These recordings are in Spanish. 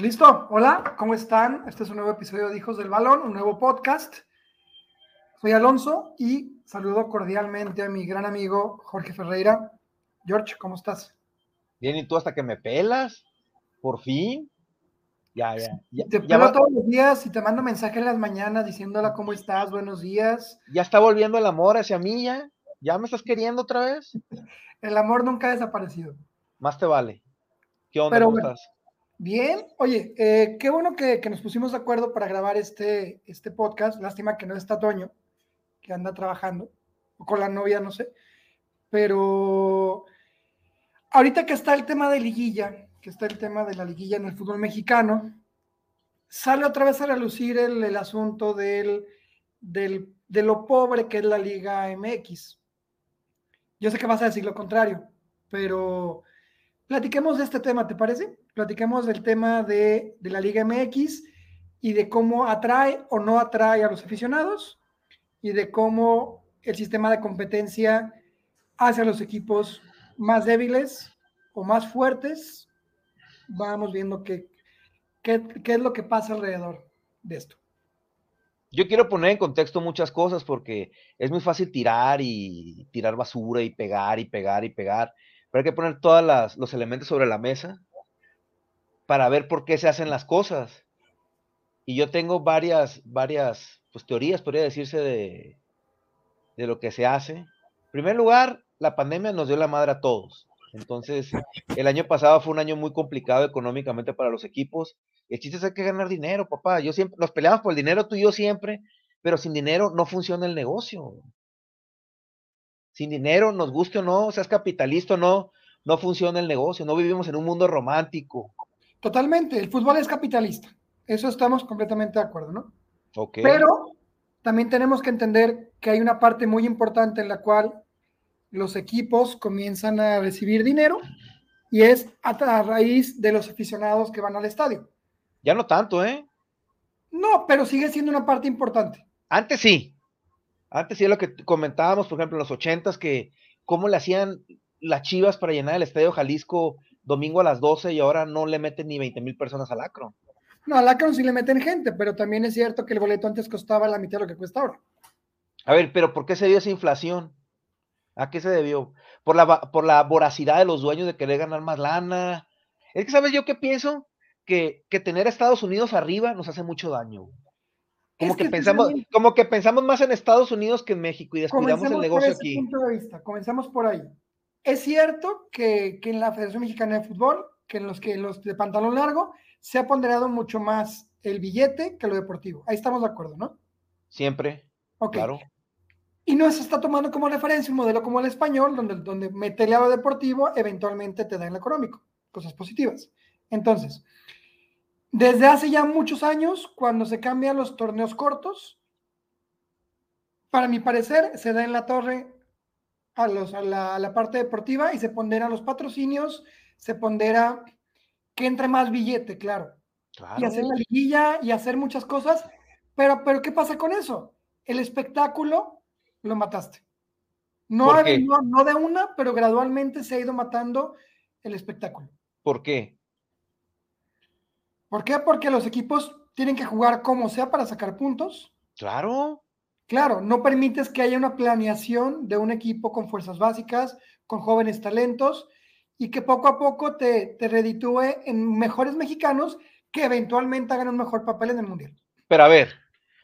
Listo, hola, ¿cómo están? Este es un nuevo episodio de Hijos del Balón, un nuevo podcast. Soy Alonso y saludo cordialmente a mi gran amigo Jorge Ferreira. George, ¿cómo estás? Bien, ¿y tú hasta que me pelas? Por fin. Ya, ya. ya te pelo todos los días y te mando mensaje en las mañanas diciéndola cómo estás, buenos días. Ya está volviendo el amor hacia mí, ya. ¿Ya me estás queriendo otra vez? el amor nunca ha desaparecido. Más te vale. ¿Qué onda? ¿Cómo estás? Bien, oye, eh, qué bueno que, nos pusimos de acuerdo para grabar este, este podcast. Lástima que no está Toño, que anda trabajando, o con la novia, no sé. Pero ahorita que está el tema de liguilla, que está el tema de la liguilla en el fútbol mexicano, sale otra vez a relucir el, el asunto del, del, de lo pobre que es la Liga MX. Yo sé que vas a decir lo contrario, pero platiquemos de este tema, ¿te parece? Platiquemos del tema de, la Liga MX y de cómo atrae o no atrae a los aficionados y de cómo el sistema de competencia hace a los equipos más débiles o más fuertes. Vamos viendo qué, qué, qué es lo que pasa alrededor de esto. Yo quiero poner en contexto muchas cosas porque es muy fácil tirar y tirar basura y pegar y pegar y pegar pero hay que poner todos los elementos sobre la mesa para ver por qué se hacen las cosas. Y yo tengo varias, varias pues, teorías, podría decirse, de, de lo que se hace. En primer lugar, la pandemia nos dio la madre a todos. Entonces, el año pasado fue un año muy complicado económicamente para los equipos. El chiste es hay que ganar dinero, papá. Yo siempre, nos peleamos por el dinero, tú y yo siempre, pero sin dinero no funciona el negocio sin dinero, nos guste o no, seas capitalista o no, no funciona el negocio, no vivimos en un mundo romántico. Totalmente, el fútbol es capitalista, eso estamos completamente de acuerdo, ¿no? Okay. Pero también tenemos que entender que hay una parte muy importante en la cual los equipos comienzan a recibir dinero y es a, raíz de los aficionados que van al estadio. Ya no tanto, ¿eh? No, pero sigue siendo una parte importante. Antes sí, antes sí lo que comentábamos, por ejemplo, en los ochentas, que cómo le hacían las chivas para llenar el Estadio Jalisco domingo a las 12 y ahora no le meten ni 20 mil personas al Acron. No, al Acron sí le meten gente, pero también es cierto que el boleto antes costaba la mitad de lo que cuesta ahora. A ver, pero ¿por qué se dio esa inflación? ¿A qué se debió? Por la, por la voracidad de los dueños de querer ganar más lana. Es que, ¿sabes yo qué pienso? Que, que tener a Estados Unidos arriba nos hace mucho daño. Como que, pensamos, como que pensamos más en Estados Unidos que en México y descuidamos el negocio aquí. Punto de vista. Comenzamos por ahí. Es cierto que, en la Federación Mexicana de Fútbol, que en los que los de pantalón largo, se ha ponderado mucho más el billete que lo deportivo. Ahí estamos de acuerdo, ¿no? Siempre. Claro. Y no se está tomando como referencia un modelo como el español, donde, donde meterle a lo deportivo eventualmente te da en lo económico, cosas positivas. Entonces, desde hace ya muchos años, cuando se cambian los torneos cortos, para mi parecer, se da en la torre a, los, a, la, parte deportiva y se pondera los patrocinios, se pondera que entre más billete, claro. Y hacer la liguilla y hacer muchas cosas. Pero, pero, ¿qué pasa con eso? El espectáculo lo mataste. No, no, no de una, pero gradualmente se ha ido matando el espectáculo. ¿Por qué? ¿Por qué? Porque los equipos tienen que jugar como sea para sacar puntos. Claro. Claro, no permites que haya una planeación de un equipo con fuerzas básicas, con jóvenes talentos y que poco a poco te, te reditúe en mejores mexicanos que eventualmente hagan un mejor papel en el Mundial. Pero a ver,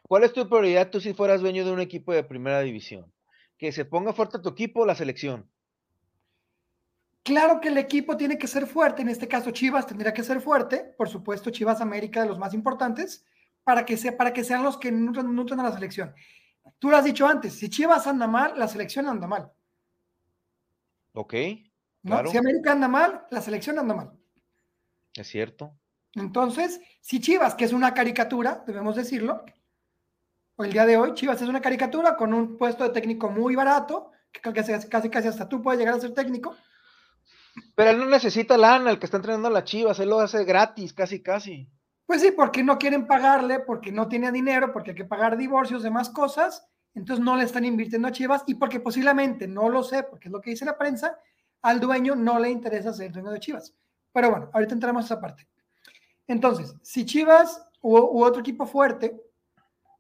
¿cuál es tu prioridad tú si fueras dueño de un equipo de primera división? Que se ponga fuerte tu equipo o la selección. Claro que el equipo tiene que ser fuerte, en este caso Chivas tendría que ser fuerte, por supuesto Chivas América de los más importantes, para que, sea, para que sean los que nutren, a la selección. Tú lo has dicho antes, si Chivas anda mal, la selección anda mal. Ok. Si América anda mal, la selección anda mal. Es cierto. Entonces, si Chivas, que es una caricatura, debemos decirlo, o el día de hoy, Chivas es una caricatura con un puesto de técnico muy barato, que casi, casi, casi hasta tú puedes llegar a ser técnico, pero él no necesita lana, el que está entrenando a las chivas, él lo hace gratis, casi, casi. Pues sí, porque no quieren pagarle, porque no tiene dinero, porque hay que pagar divorcios, demás cosas, entonces no le están invirtiendo a Chivas y porque posiblemente, no lo sé, porque es lo que dice la prensa, al dueño no le interesa ser dueño de Chivas. Pero bueno, ahorita entramos a esa parte. Entonces, si Chivas u, otro equipo fuerte,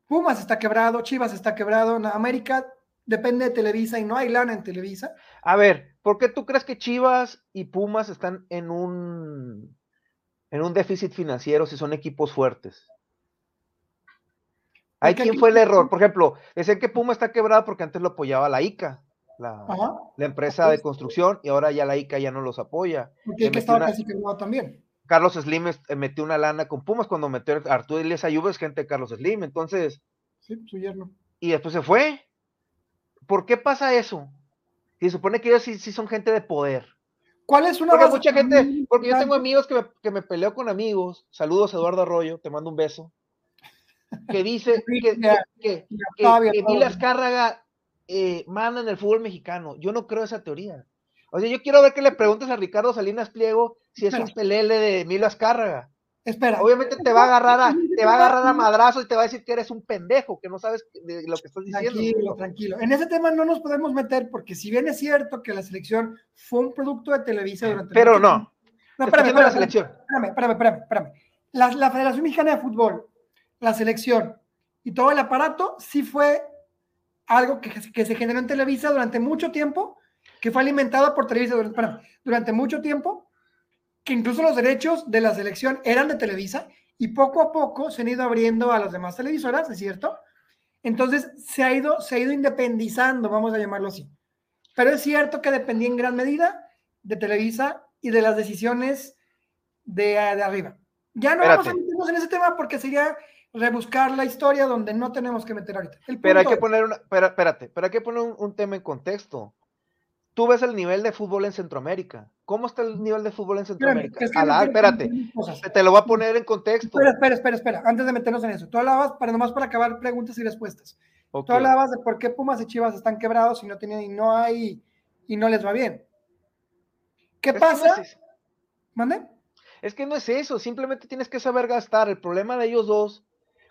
Pumas está quebrado, Chivas está quebrado, América depende de Televisa y no hay lana en Televisa. A ver, ¿por qué tú crees que Chivas y Pumas están en un en un déficit financiero si son equipos fuertes? ¿Hay quién fue el error? Por ejemplo, decían que Puma está quebrado porque antes lo apoyaba la ICA, la, empresa de construcción, y ahora ya la ICA ya no los apoya. Porque que estaba casi quebrado también. Carlos Slim eh, metió una lana con Pumas cuando metió a Arturo Elias Ayuba, es gente de Carlos Slim, entonces. Sí, su yerno. Y después se fue. ¿Por qué pasa eso? Y se supone que ellos sí, son gente de poder. ¿Cuál es una Porque mucha gente, porque yo tengo amigos que me, que me peleo con amigos. Saludos, Eduardo Arroyo, te mando un beso que dice que, que, que, eh, manda en el fútbol mexicano. Yo no creo esa teoría. O sea, yo quiero ver que le preguntes a Ricardo Salinas Pliego si es un pelele de Emilio Azcárraga. Espera. Obviamente te va a agarrar a, te va a agarrar a madrazo y te va a decir que eres un pendejo, que no sabes de lo que estás diciendo. Tranquilo, tranquilo. En ese tema no nos podemos meter porque si bien es cierto que la selección fue un producto de Televisa durante Pero no. No, espérame, espérame, la selección. espérame, espérame, espérame, espérame. La, la Federación Mexicana de Fútbol la selección y todo el aparato sí fue algo que, que, se generó en Televisa durante mucho tiempo, que fue alimentado por Televisa durante, durante mucho tiempo, que incluso los derechos de la selección eran de Televisa y poco a poco se han ido abriendo a las demás televisoras, ¿es cierto? Entonces se ha ido, se ha ido independizando, vamos a llamarlo así. Pero es cierto que dependía en gran medida de Televisa y de las decisiones de, de arriba. Ya no vamos a meternos en ese tema porque sería rebuscar la historia donde no tenemos que meter ahorita. pero hay que poner una, pero, espérate, pero hay que poner un, tema en contexto. Tú ves el nivel de fútbol en Centroamérica. ¿Cómo está el nivel de fútbol en Centroamérica? espérate, te lo voy a poner en contexto. Espera, espera, espera, espera, antes de meternos en eso. Tú hablabas, para nomás para acabar preguntas y respuestas. Tú hablabas de por qué Pumas y Chivas están quebrados y no tienen, y no hay, y no les va bien. ¿Qué pasa? ¿Mande? Es que no es eso, simplemente tienes que saber gastar. El problema de ellos dos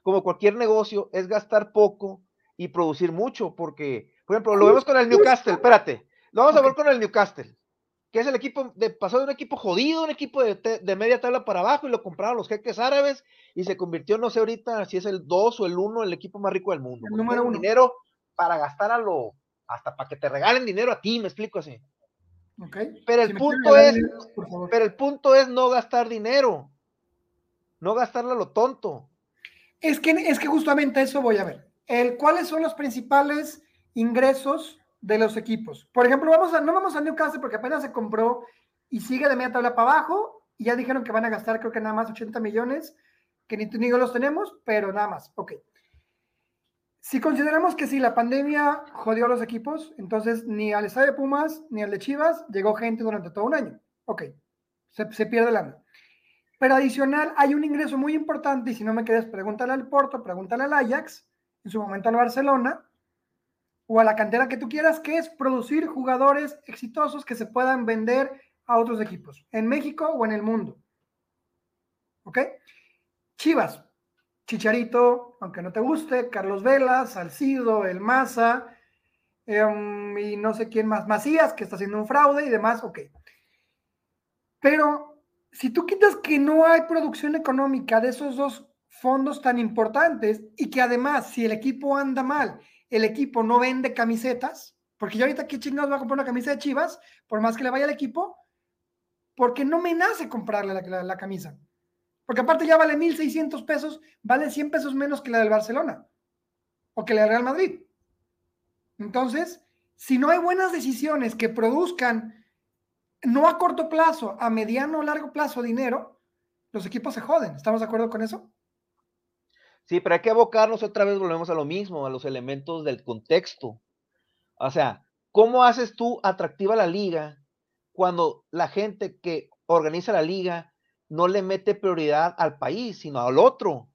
como cualquier negocio, es gastar poco y producir mucho, porque, por ejemplo, lo vemos con el Newcastle, espérate, lo vamos a ver con el Newcastle, que es el equipo, de, pasó de un equipo jodido, un equipo de, media tabla para abajo, y lo compraron los jeques árabes, y se convirtió, no sé ahorita si es el 2 o el 1, el equipo más rico del mundo. El número uno. Dinero para gastar a lo, hasta para que te regalen dinero a ti, me explico así. Okay. Pero el punto es, pero el punto es no gastar dinero, no gastarlo a lo tonto. Es que, es que justamente eso voy a ver. El, ¿Cuáles son los principales ingresos de los equipos? Por ejemplo, vamos a, no vamos a Newcastle porque apenas se compró y sigue de media tabla para abajo ya dijeron que van a gastar creo que nada más 80 millones, que ni tú ni yo los tenemos, pero nada más. Ok. Si consideramos que si la pandemia jodió a los equipos, entonces ni al estadio de Pumas ni al de Chivas llegó gente durante todo un año. Ok, se, pierde el año. Pero adicional, hay un ingreso muy importante, y si no me quedas, pregúntale al Porto, pregúntale al Ajax, en su momento al Barcelona, o a la cantera que tú quieras, que es producir jugadores exitosos que se puedan vender a otros equipos, en México o en el mundo. ¿Ok? Chivas, Chicharito, aunque no te guste, Carlos Vela, Salcido, El Maza, em, y no sé quién más, Macías, que está haciendo un fraude y demás, ok. Pero si tú quitas que no hay producción económica de esos dos fondos tan importantes y que además si el equipo anda mal, el equipo no vende camisetas, porque yo ahorita qué chingados va a comprar una camisa de Chivas, por más que le vaya al equipo, porque no me nace comprarle la, camisa. Porque aparte ya vale 1.600 pesos, vale 100 pesos menos que la del Barcelona o que la del Real Madrid. Entonces, si no hay buenas decisiones que produzcan no a corto plazo, a mediano o largo plazo dinero, los equipos se joden. ¿Estamos de acuerdo con eso? Sí, pero hay que abocarnos otra vez, volvemos a lo mismo, a los elementos del contexto. O sea, ¿cómo haces tú atractiva la liga cuando la gente que organiza la liga no le mete prioridad al país, sino al otro?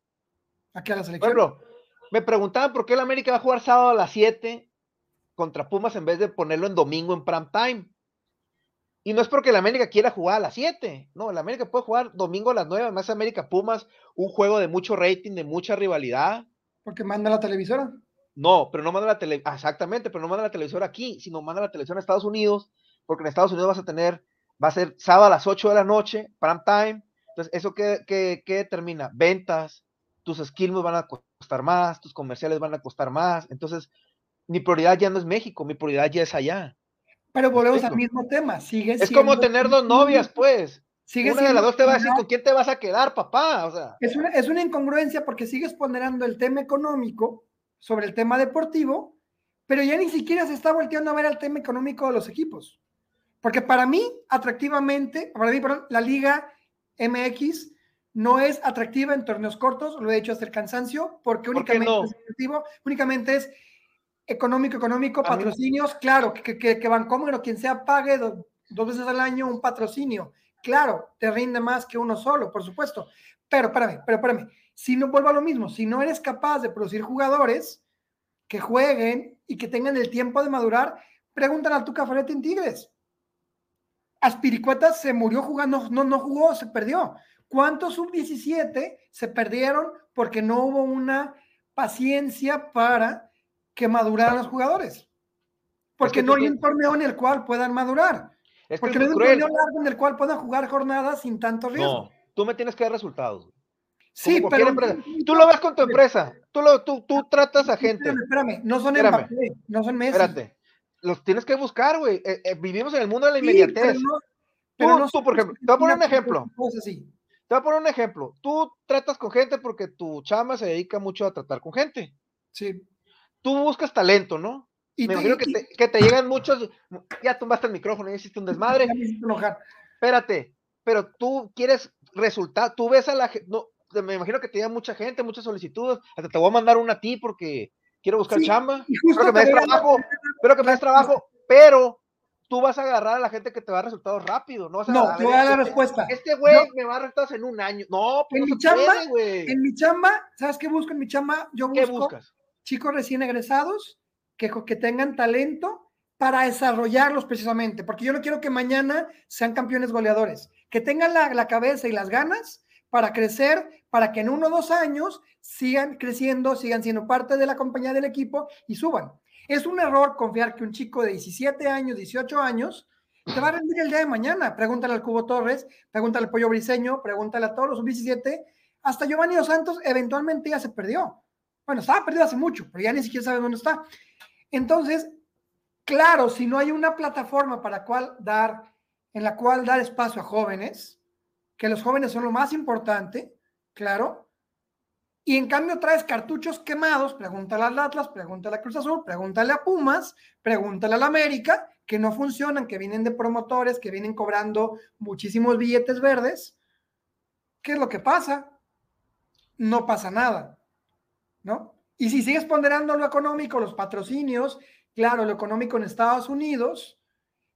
Aquí a la selección. Por ejemplo, me preguntaban por qué el América va a jugar sábado a las 7 contra Pumas en vez de ponerlo en domingo en prime time. Y no es porque la América quiera jugar a las 7, no, la América puede jugar domingo a las 9, más América Pumas, un juego de mucho rating, de mucha rivalidad. Porque manda la televisora. No, pero no manda la tele, exactamente, pero no manda la televisora aquí, sino manda la televisión a Estados Unidos, porque en Estados Unidos vas a tener, va a ser sábado a las 8 de la noche, prime time, Entonces, ¿eso qué, qué, qué determina? Ventas, tus skills van a costar más, tus comerciales van a costar más. Entonces, mi prioridad ya no es México, mi prioridad ya es allá. Pero volvemos al mismo tema. Sigue es como tener dos novias, pues. una de las dos te va a decir con quién te vas a quedar, papá. O sea. es, una, es una incongruencia porque sigues ponderando el tema económico sobre el tema deportivo, pero ya ni siquiera se está volteando a ver el tema económico de los equipos. Porque para mí, atractivamente, para mí, perdón, la Liga MX no es atractiva en torneos cortos, lo he dicho hasta el cansancio, porque únicamente es únicamente es económico, económico, patrocinios, claro, que, que, que Vancomer quien sea pague dos veces al año un patrocinio. Claro, te rinde más que uno solo, por supuesto. Pero espérame, pero espérame, si no vuelvo a lo mismo, si no eres capaz de producir jugadores que jueguen y que tengan el tiempo de madurar, pregúntale a tu Ferretti en Tigres. Aspiricueta se murió jugando, no, no jugó, se perdió. ¿Cuántos sub-17 se perdieron porque no hubo una paciencia para que maduraran los jugadores? Porque no hay un torneo en el cual puedan madurar. porque no hay un torneo largo en el cual puedan jugar jornadas sin tanto riesgo. No, tú me tienes que dar resultados. Sí, pero tú lo ves con tu empresa. Tú, lo, tú, tú tratas a gente. Espérame, no son Mbappé, no son Messi. Espérate. Los tienes que buscar, güey. Eh, eh, vivimos en el mundo de la inmediatez. pero tú, tú, por ejemplo, te voy a poner un ejemplo. Te voy a poner un ejemplo. Tú tratas con gente porque tu chama se dedica mucho a tratar con gente. Sí. Tú buscas talento, ¿no? Y Me imagino que, te, que te, llegan muchos. Ya tumbaste el micrófono, y hiciste un desmadre. Espérate, pero tú quieres resultar. Tú ves a la gente. No, me imagino que te llegan mucha gente, muchas solicitudes. Hasta te voy a mandar una a ti porque quiero buscar chamba. Espero que me des trabajo. Espero que me des trabajo, pero tú vas a agarrar a la gente que te va a resultados rápido. No, vas a no te voy a dar la este respuesta. Este güey me va a resultados en un año. No, pues en mi chamba, en mi chamba, ¿sabes qué busco en mi chamba? Yo busco ¿Qué buscas? Chicos recién egresados que, que tengan talento para desarrollarlos precisamente, porque yo no quiero que mañana sean campeones goleadores, que tengan la, la cabeza y las ganas para crecer, para que en uno o dos años sigan creciendo, sigan siendo parte de la compañía del equipo y suban. Es un error confiar que un chico de 17 años, 18 años, te va a rendir el día de mañana. Pregúntale al Cubo Torres, pregúntale al Pollo Briseño, pregúntale a todos los 17 hasta Giovanni Dos Santos eventualmente ya se perdió. Bueno, estaba perdido hace mucho, pero ya ni siquiera sabe dónde está. Entonces, claro, si no hay una plataforma para cual dar, en la cual dar espacio a jóvenes, que los jóvenes son lo más importante, claro, y en cambio traes cartuchos quemados, pregúntale al Atlas, pregúntale a Cruz Azul, pregúntale a Pumas, pregúntale al América, que no funcionan, que vienen de promotores, que vienen cobrando muchísimos billetes verdes. ¿Qué es lo que pasa? No pasa nada, ¿no? Y si sigues ponderando lo económico, los patrocinios, claro, lo económico en Estados Unidos,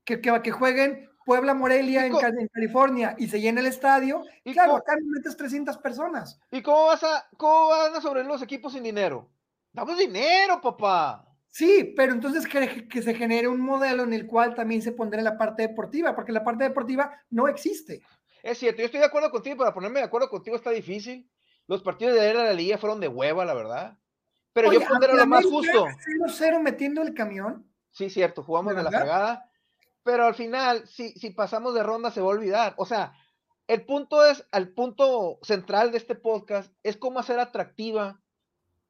que, que, que jueguen Puebla Morelia en, California y se llena el estadio, y claro, acá metes 300 personas. ¿Y cómo vas a cómo van a sobre los equipos sin dinero? Damos dinero, papá. Sí, pero entonces que, que, se genere un modelo en el cual también se pondrá la parte deportiva, porque la parte deportiva no existe. Es cierto, yo estoy de acuerdo contigo, para ponerme de acuerdo contigo está difícil. Los partidos de ayer de la liga fueron de hueva, la verdad. Pero yo pondré lo más justo. 0-0 metiendo el camión. Sí, cierto, jugamos de la fregada pero al final, si, si pasamos de ronda, se va a olvidar. O sea, el punto es, el punto central de este podcast es cómo hacer atractiva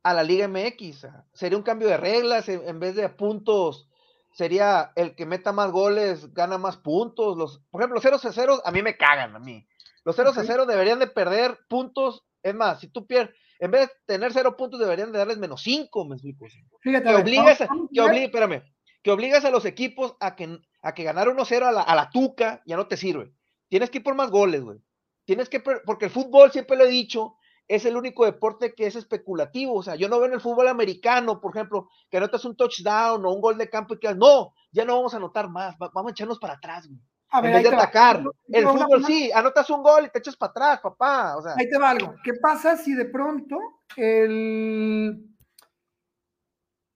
a la Liga MX. Sería un cambio de reglas, en, vez de puntos, sería el que meta más goles, gana más puntos. Los, por ejemplo, los 0 a 0 a mí me cagan, a mí. Los 0 a 0 deberían de perder puntos. Es más, si tú pierdes, en vez de tener 0 puntos, deberían de darles menos 5, me explico. Fíjate, que obligas, que obligas, espérame, que obligas a los equipos a que a que ganar 1-0 a la, a la tuca ya no te sirve. Tienes que ir por más goles, güey. Tienes que, porque el fútbol, siempre lo he dicho, es el único deporte que es especulativo. O sea, yo no veo en el fútbol americano, por ejemplo, que anotas un touchdown o un gol de campo y que no, ya no vamos a anotar más, vamos a echarnos para atrás, güey. En vez de atacar. El fútbol sí, anotas un gol y te echas para atrás, papá. O sea. Ahí te va algo. ¿Qué pasa si de pronto el...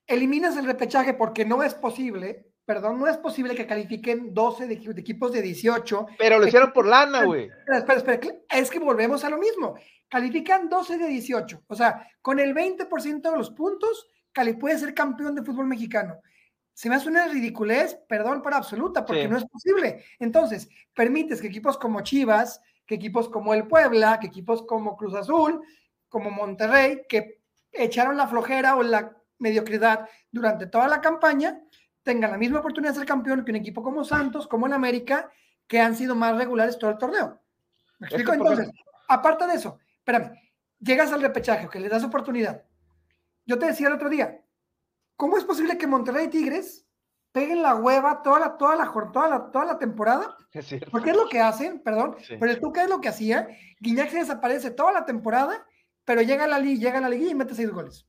eliminas el repechaje porque no es posible perdón, no es posible que califiquen 12 de, equipos de 18. Pero lo hicieron por lana, güey. Espera, espera, es que volvemos a lo mismo. Califican 12 de 18. O sea, con el 20% de los puntos, Cali puede ser campeón de fútbol mexicano. Se me hace una ridiculez, perdón por absoluta, porque no es posible. Entonces, permites que equipos como Chivas, que equipos como el Puebla, que equipos como Cruz Azul, como Monterrey, que echaron la flojera o la mediocridad durante toda la campaña, tengan la misma oportunidad de ser campeón que un equipo como Santos, como el América, que han sido más regulares todo el torneo. ¿Me explico? Entonces, aparte de eso, espérame, llegas al repechaje, que le das oportunidad. Yo te decía el otro día, ¿cómo es posible que Monterrey Tigres peguen la hueva toda la, toda la, toda la, toda la temporada? Es Porque es lo que hacen, perdón, pero el Tuca es lo que hacía. Guiñac se desaparece toda la temporada, pero llega a la liga, llega a la liga y mete seis goles.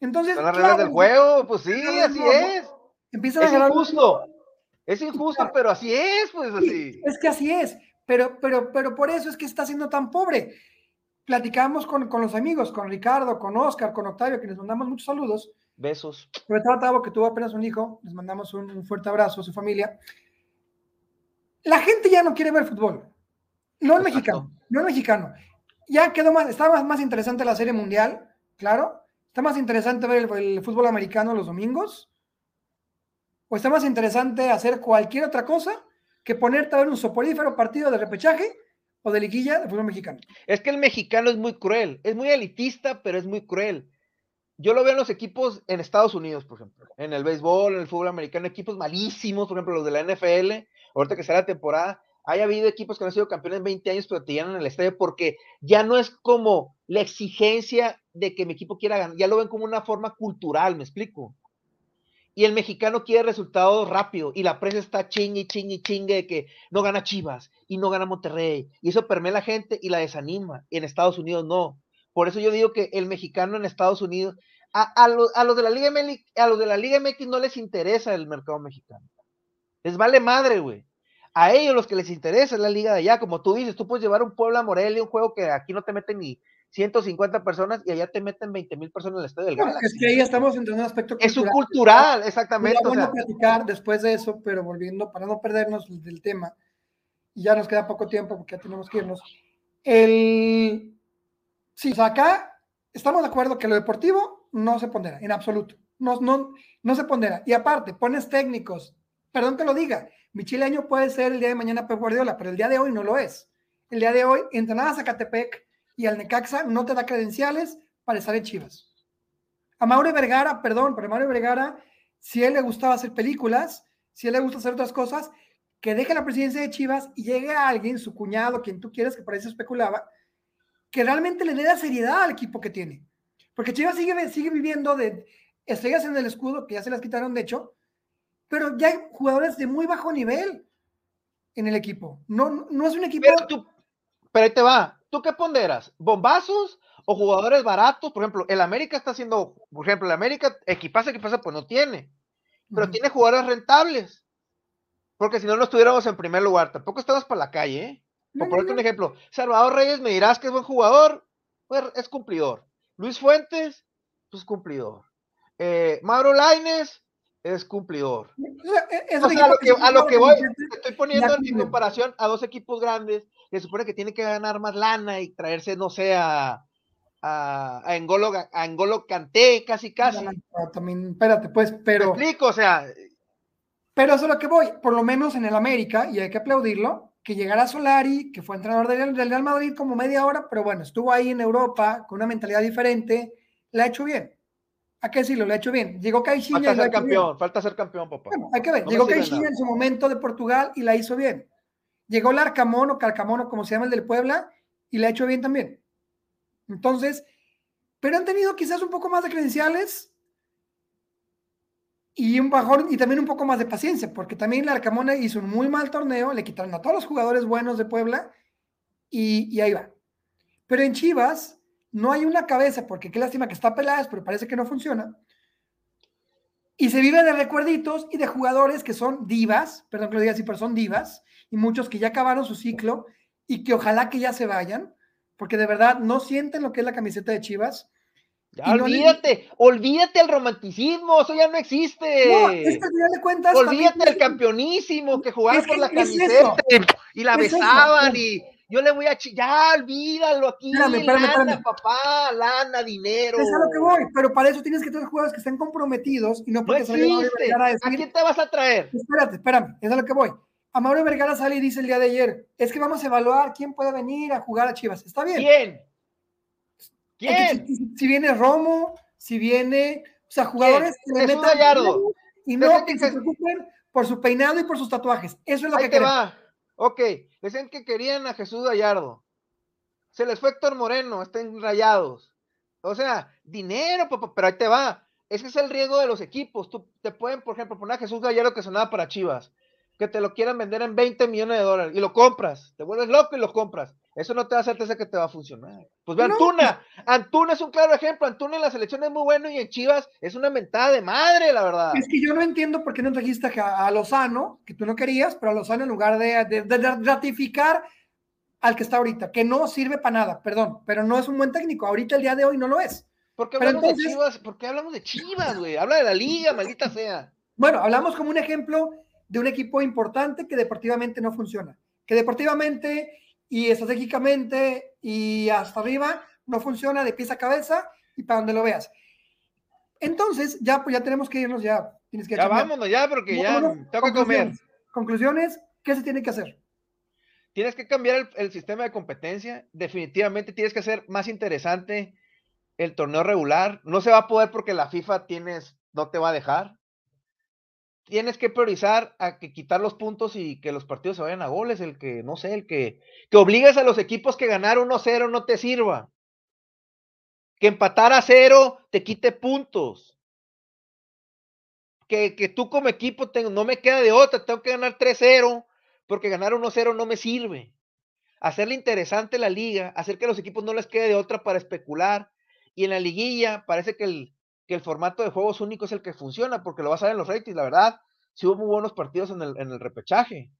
Entonces. Son las reglas del juego, pues sí, así es. Empieza es injusto. Es injusto, pero así es, pues así. es que así es. Pero, pero, pero por eso es que está siendo tan pobre. Platicamos con, con los amigos, con Ricardo, con Oscar, con Octavio, que les mandamos muchos saludos. Besos. Sobre todo a Tavo, que tuvo apenas un hijo. Les mandamos un, fuerte abrazo a su familia. La gente ya no quiere ver fútbol. No el mexicano. No el mexicano. Ya quedó más, está más, más interesante la serie mundial, claro. Está más interesante ver el fútbol americano los domingos o está más interesante hacer cualquier otra cosa que ponerte a ver un soporífero partido de repechaje o de liguilla de fútbol mexicano. Es que el mexicano es muy cruel, es muy elitista, pero es muy cruel. Yo lo veo en los equipos en Estados Unidos, por ejemplo, en el béisbol, en el fútbol americano, equipos malísimos, por ejemplo, los de la NFL, ahorita que será la temporada, hay habido equipos que han sido campeones en 20 años, pero te llenan el estadio porque ya no es como la exigencia de que mi equipo quiera ganar, ya lo ven como una forma cultural, ¿me explico? y el mexicano quiere resultados rápido y la prensa está chingue, chingue, chingue de que no gana Chivas y no gana Monterrey y eso permea la gente y la desanima. Y en Estados Unidos no. Por eso yo digo que el mexicano en Estados Unidos, a, los, de la Liga MX, a los de la Liga MX no les interesa el mercado mexicano. Les vale madre, güey. A ellos los que les interesa es la liga de allá, como tú dices, tú puedes llevar un pueblo a Morelia, un juego que aquí no te meten ni, 150 personas y allá te meten 20 mil personas en el estadio del Galaxy. Es que ahí estamos en un aspecto cultural. Es un cultural, exactamente. Vamos a platicar después de eso, pero volviendo, para no perdernos del tema, y ya nos queda poco tiempo porque ya tenemos que irnos. El... Sí, o sea, acá estamos de acuerdo que lo deportivo no se pondera, en absoluto. No, no, no se pondera. Y aparte, pones técnicos, perdón que lo diga, mi chileño puede ser el día de mañana Pep Guardiola, pero el día de hoy no lo es. El día de hoy, entrenada a Zacatepec, y al Necaxa no te da credenciales para estar en Chivas. A Mauro Vergara, perdón, pero a Mauro Vergara, si él le gustaba hacer películas, si él le gusta hacer otras cosas, que deje la presidencia de Chivas y llegue a alguien, su cuñado, quien tú quieras, que por eso especulaba, que realmente le dé la seriedad al equipo que tiene. Porque Chivas sigue, sigue viviendo de estrellas en el escudo, que ya se las quitaron de hecho, pero ya hay jugadores de muy bajo nivel en el equipo. No, no es un equipo... Pero, tú, pero ahí te va, ¿tú qué ponderas? ¿Bombazos o jugadores baratos? Por ejemplo, el América está haciendo, por ejemplo, el América, equipase, equipase, pues no tiene, pero tiene jugadores rentables. Porque si no, no estuviéramos en primer lugar. Tampoco estamos para la calle, ¿eh? Por ponerte un ejemplo, Salvador Reyes me dirás que es buen jugador, pues es cumplidor. Luis Fuentes, pues cumplidor. Eh, Mauro Laines, es cumplidor. a, lo que, a lo que voy, estoy poniendo en comparación a dos equipos grandes que se supone que tiene que ganar más lana y traerse, no sé, a, a, a Engolo, a Engolo Canté, casi, casi. también, espérate, pues, pero. Me explico, o sea. Pero eso es lo que voy, por lo menos en el América, y hay que aplaudirlo, que llegara Solari, que fue entrenador del Real Madrid como media hora, pero bueno, estuvo ahí en Europa con una mentalidad diferente, la ha hecho bien. Hay que decirlo, lo ha hecho bien. Llegó Caixinha. Falta ser campeón, falta ser campeón, papá. hay que ver. Llegó Caixinha en su momento de Portugal y la hizo bien. Llegó el Arcamón o Calcamón como se llama el del Puebla y le ha hecho bien también. Entonces, pero han tenido quizás un poco más de credenciales y un bajón y también un poco más de paciencia, porque también el Arcamón hizo un muy mal torneo, le quitaron a todos los jugadores buenos de Puebla y, ahí va. Pero en Chivas no hay una cabeza, porque qué lástima que está pelada, pero parece que no funciona. Y se vive de recuerditos y de jugadores que son divas, perdón que lo diga así, pero son divas, y muchos que ya acabaron su ciclo y que ojalá que ya se vayan, porque de verdad no sienten lo que es la camiseta de Chivas. Olvídate, olvídate el romanticismo, eso ya no existe. No, es de cuentas. Olvídate el campeonísimo que jugaban por la camiseta y la besaban y yo le voy a ya olvídalo aquí, lana, papá, lana, dinero. Es a lo que voy, pero para eso tienes que tener jugadores que estén comprometidos y no porque no a, ¿A quién te vas a traer? Espérate, espérame, es a lo que voy. Mauro Vergara sale y dice el día de ayer, es que vamos a evaluar quién puede venir a jugar a Chivas. Está bien. ¿Quién? ¿Quién? Si, viene Romo, si viene, o sea, jugadores que le Gallardo. y no que, se preocupen por su peinado y por sus tatuajes. Eso es lo Ahí que te va. Ok, decían que querían a Jesús Gallardo. Se les fue Héctor Moreno, están rayados. O sea, dinero, pero ahí te va. Ese es el riesgo de los equipos. Tú te pueden, por ejemplo, poner a Jesús Gallardo que sonaba para Chivas, que te lo quieran vender en 20 millones de dólares y lo compras. Te vuelves loco y lo compras. Eso no te da certeza que te va a funcionar. Pues ve Antuna. Antuna es un claro ejemplo. Antuna en la selección es muy bueno y en Chivas es una mentada de madre, la verdad. Es que yo no entiendo por qué no trajiste a, Lozano, que tú no querías, pero a Lozano en lugar de, ratificar al que está ahorita, que no sirve para nada, perdón, pero no es un buen técnico. Ahorita el día de hoy no lo es. ¿Por qué hablamos de Chivas? ¿Por qué hablamos de Chivas, güey? Habla de la liga, maldita sea. Bueno, hablamos como un ejemplo de un equipo importante que deportivamente no funciona. Que deportivamente y estratégicamente y hasta arriba no funciona de pies a cabeza y para donde lo veas. Entonces, ya, pues ya tenemos que irnos, ya tienes que Ya vámonos, ya, porque ya toca comer. Conclusiones, ¿qué se tiene que hacer? Tienes que cambiar el, sistema de competencia. Definitivamente tienes que hacer más interesante el torneo regular. No se va a poder porque la FIFA tienes, no te va a dejar tienes que priorizar a que quitar los puntos y que los partidos se vayan a goles, el que, no sé, el que, que obligues a los equipos que ganar 1-0 no te sirva. Que empatar a cero te quite puntos. Que, que tú como equipo no me queda de otra, tengo que ganar 3-0 porque ganar 1-0 no me sirve. Hacerle interesante la liga, hacer que los equipos no les quede de otra para especular. Y en la liguilla parece que el, que el formato de juegos único es el que funciona, porque lo vas a ver en los ratings, la verdad, sí hubo muy buenos partidos en el, repechaje.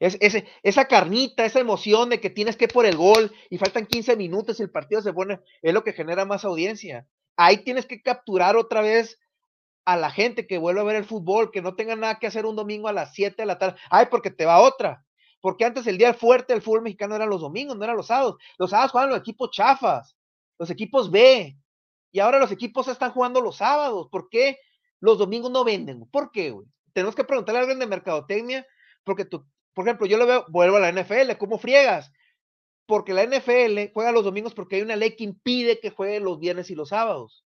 Es, esa carnita, esa emoción de que tienes que por el gol y faltan 15 minutos y el partido se pone, es lo que genera más audiencia. Ahí tienes que capturar otra vez a la gente que vuelva a ver el fútbol, que no tenga nada que hacer un domingo a las 7 de la tarde. Ay, porque te va otra. Porque antes el día fuerte del fútbol mexicano eran los domingos, no eran los sábados. Los sábados jugaban los equipos chafas, los equipos B, y ahora los equipos están jugando los sábados. ¿Por qué los domingos no venden? ¿Por qué? Tenemos que preguntarle a alguien de mercadotecnia, porque tú, por ejemplo, yo lo veo, vuelvo a la NFL, ¿cómo friegas? Porque la NFL juega los domingos porque hay una ley que impide que juegue los viernes y los sábados,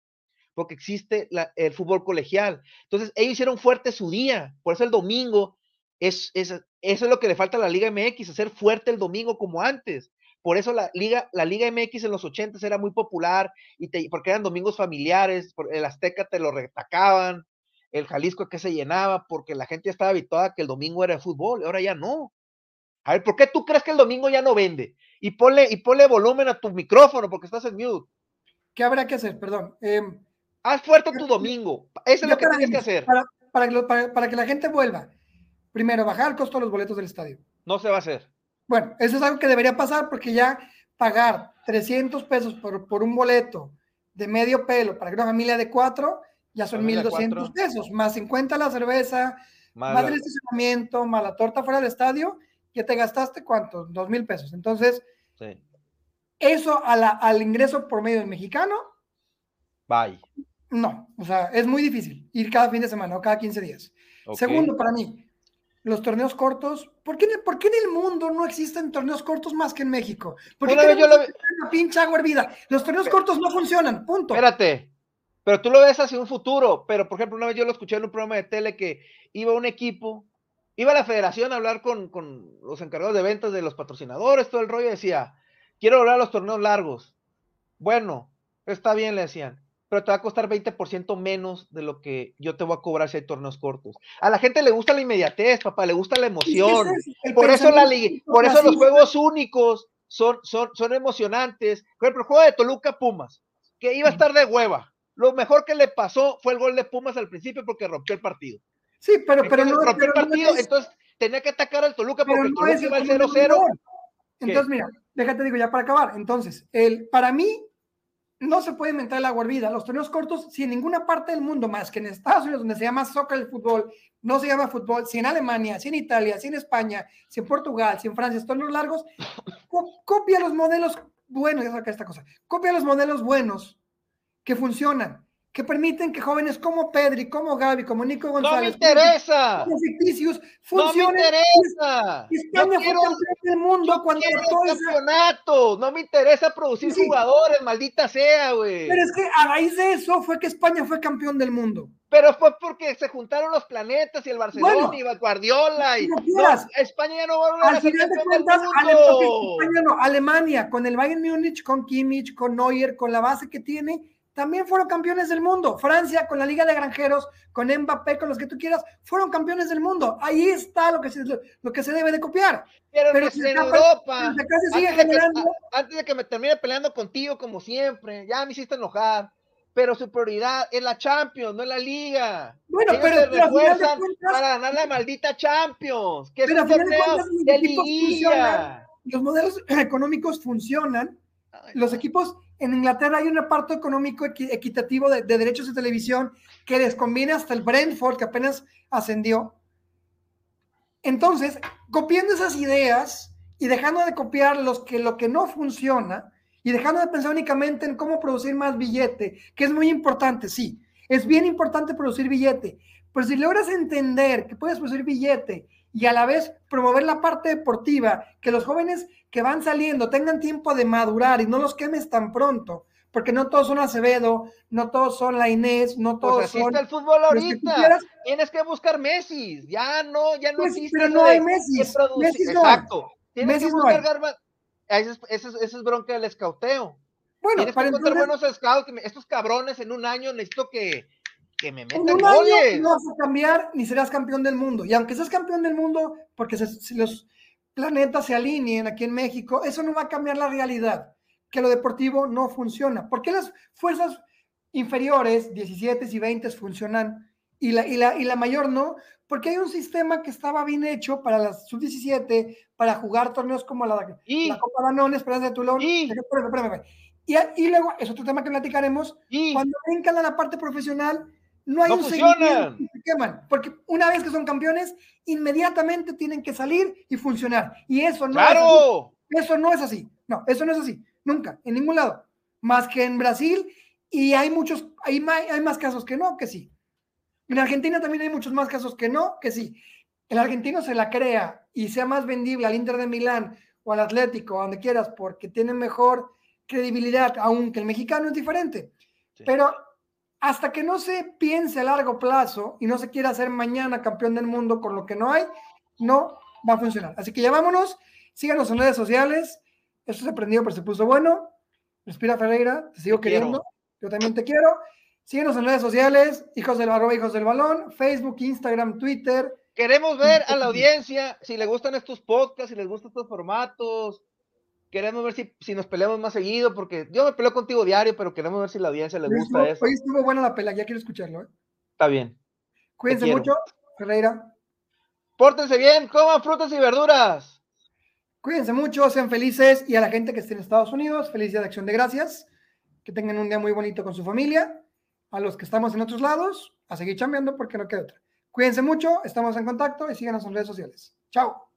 porque existe el fútbol colegial. Entonces, ellos hicieron fuerte su día, por eso el domingo es, es, eso es lo que le falta a la Liga MX, hacer fuerte el domingo como antes. Por eso la Liga, la Liga MX en los 80 era muy popular, y te, porque eran domingos familiares, el Azteca te lo retacaban, el Jalisco que se llenaba, porque la gente ya estaba habituada a que el domingo era de fútbol, ahora ya no. A ver, ¿por qué tú crees que el domingo ya no vende? Y ponle, y ponle volumen a tu micrófono, porque estás en mute. ¿Qué habrá que hacer? Perdón. Em, Haz fuerte tu domingo. Eso es lo que tienes que hacer. Para, para, para que la gente vuelva. Primero, bajar el costo de los boletos del estadio. No se va a hacer. Bueno, eso es algo que debería pasar porque ya pagar 300 pesos por, un boleto de medio pelo para una familia de cuatro, ya son 1.200 pesos, más 50 la cerveza, más, el estacionamiento, más la torta fuera del estadio, ya te gastaste cuánto, dos mil pesos. Entonces, eso al ingreso por medio del mexicano. Bye. No, o sea, es muy difícil ir cada fin de semana o cada 15 días. Segundo, para mí, los torneos cortos. ¿Por qué, ¿Por qué, en el mundo no existen torneos cortos más que en México? Porque qué yo lo... una pinche agua hervida? Los torneos cortos no funcionan, punto. Espérate, pero tú lo ves hacia un futuro. Pero, por ejemplo, una vez yo lo escuché en un programa de tele que iba un equipo, iba a la federación a hablar con, con los encargados de ventas de los patrocinadores, todo el rollo, y decía, quiero hablar los torneos largos. Bueno, está bien, le decían pero te va a costar 20% menos de lo que yo te voy a cobrar si hay torneos cortos. A la gente le gusta la inmediatez, papá, le gusta la emoción. por eso la por eso los juegos únicos son, son, son emocionantes. Por ejemplo, el juego de Toluca Pumas, que iba a estar de hueva. Lo mejor que le pasó fue el gol de Pumas al principio porque rompió el partido. Sí, pero, pero no rompió el partido, entonces tenía que atacar al Toluca porque el Toluca iba al 0-0. Entonces, mira, déjate digo ya para acabar. Entonces, el, para mí, no se puede inventar el agua hervida. Los torneos cortos, si en ninguna parte del mundo más que en Estados Unidos, donde se llama soccer el fútbol, no se llama fútbol, si en Alemania, si en Italia, si en España, si en Portugal, si en Francia, torneos largos, copia los modelos buenos, ya saca esta cosa, copia los modelos buenos que funcionan. Que permiten que jóvenes como Pedri, como Gaby, como Nico González, no me interesa, como ficticios, funcionen. No me interesa. España fue campeón del mundo cuando todo campeonato. No me interesa producir jugadores, maldita sea, güey. Pero es que a raíz de eso fue que España fue campeón del mundo. Pero fue porque se juntaron los planetas y el Barcelona y y Guardiola y España ya no va a volver a ser campeón del mundo. España no, Alemania con el Bayern Múnich, con Kimmich, con Neuer, con la base que tiene también fueron campeones del mundo. Francia con la Liga de Granjeros, con Mbappé, con los que tú quieras, fueron campeones del mundo. Ahí está lo que se, lo que se debe de copiar. Pero, en Europa, antes, de que me termine peleando contigo como siempre, ya me hiciste enojar. Pero su prioridad es la Champions, no es la Liga. Bueno, pero, se refuerzan para ganar la maldita Champions, que es un torneo de, Los modelos económicos funcionan. los equipos en Inglaterra hay un reparto económico equitativo de, derechos de televisión que les conviene hasta el Brentford, que apenas ascendió. Entonces, copiando esas ideas y dejando de copiar los que, lo que no funciona y dejando de pensar únicamente en cómo producir más billete, que es muy importante, sí, es bien importante producir billete, pero si logras entender que puedes producir billete y a la vez promover la parte deportiva, que los jóvenes que van saliendo tengan tiempo de madurar y no los quemes tan pronto, porque no todos son Acevedo, no todos son la Inés, no pues todos pues así son. está el fútbol ahorita. Tienes que buscar Messi, ya no, ya no existe. Pero no hay Messi. Messi no Exacto. Tienes que buscar no ese, es, ese, es bronca del escauteo. Bueno, Tienes para que encontrar buenos scouts. Estos cabrones en un año necesito que que me metan en un Año no vas a cambiar ni serás campeón del mundo. Y aunque seas campeón del mundo, porque si los planetas se alineen aquí en México, eso no va a cambiar la realidad, que lo deportivo no funciona. ¿Por qué las fuerzas inferiores, 17 y 20, funcionan y la, y la, y la mayor no? Porque hay un sistema que estaba bien hecho para las sub-17, para jugar torneos como la, la Copa Danone, Esperanza de Tulón. Y, y, y, luego, es otro tema que platicaremos, cuando vengan a la parte profesional, no hay un seguimiento se queman, porque una vez que son campeones, inmediatamente tienen que salir y funcionar. Y eso no es así. Eso no es así. No, eso no es así. Nunca, en ningún lado. Más que en Brasil, y hay muchos, hay más, hay más casos que no, que sí. En Argentina también hay muchos más casos que no, que sí. El argentino se la crea y sea más vendible al Inter de Milán o al Atlético, a donde quieras, porque tiene mejor credibilidad, aunque el mexicano es diferente. Pero hasta que no se piense a largo plazo y no se quiera hacer mañana campeón del mundo con lo que no hay, no va a funcionar. Así que ya vámonos, síganos en redes sociales. Esto se aprendió, pero se puso bueno. Respira Ferreira, te sigo queriendo. Yo también te quiero. Síguenos en redes sociales, hijos del barro, hijos del balón, Facebook, Instagram, Twitter. Queremos ver a la audiencia si le gustan estos podcasts, si les gustan estos formatos, queremos ver si, si nos peleamos más seguido, porque yo me peleo contigo diario, pero queremos ver si la audiencia le gusta eso. Hoy estuvo buena la pelea, ya quiero escucharlo. ¿eh? Está bien. Cuídense mucho, Ferreira. Pórtense bien, coman frutas y verduras. Cuídense mucho, sean felices y a la gente que esté en Estados Unidos, feliz día de acción de gracias. Que tengan un día muy bonito con su familia. A los que estamos en otros lados, a seguir chambeando porque no queda otra. Cuídense mucho, estamos en contacto y síganos en redes sociales. Chao.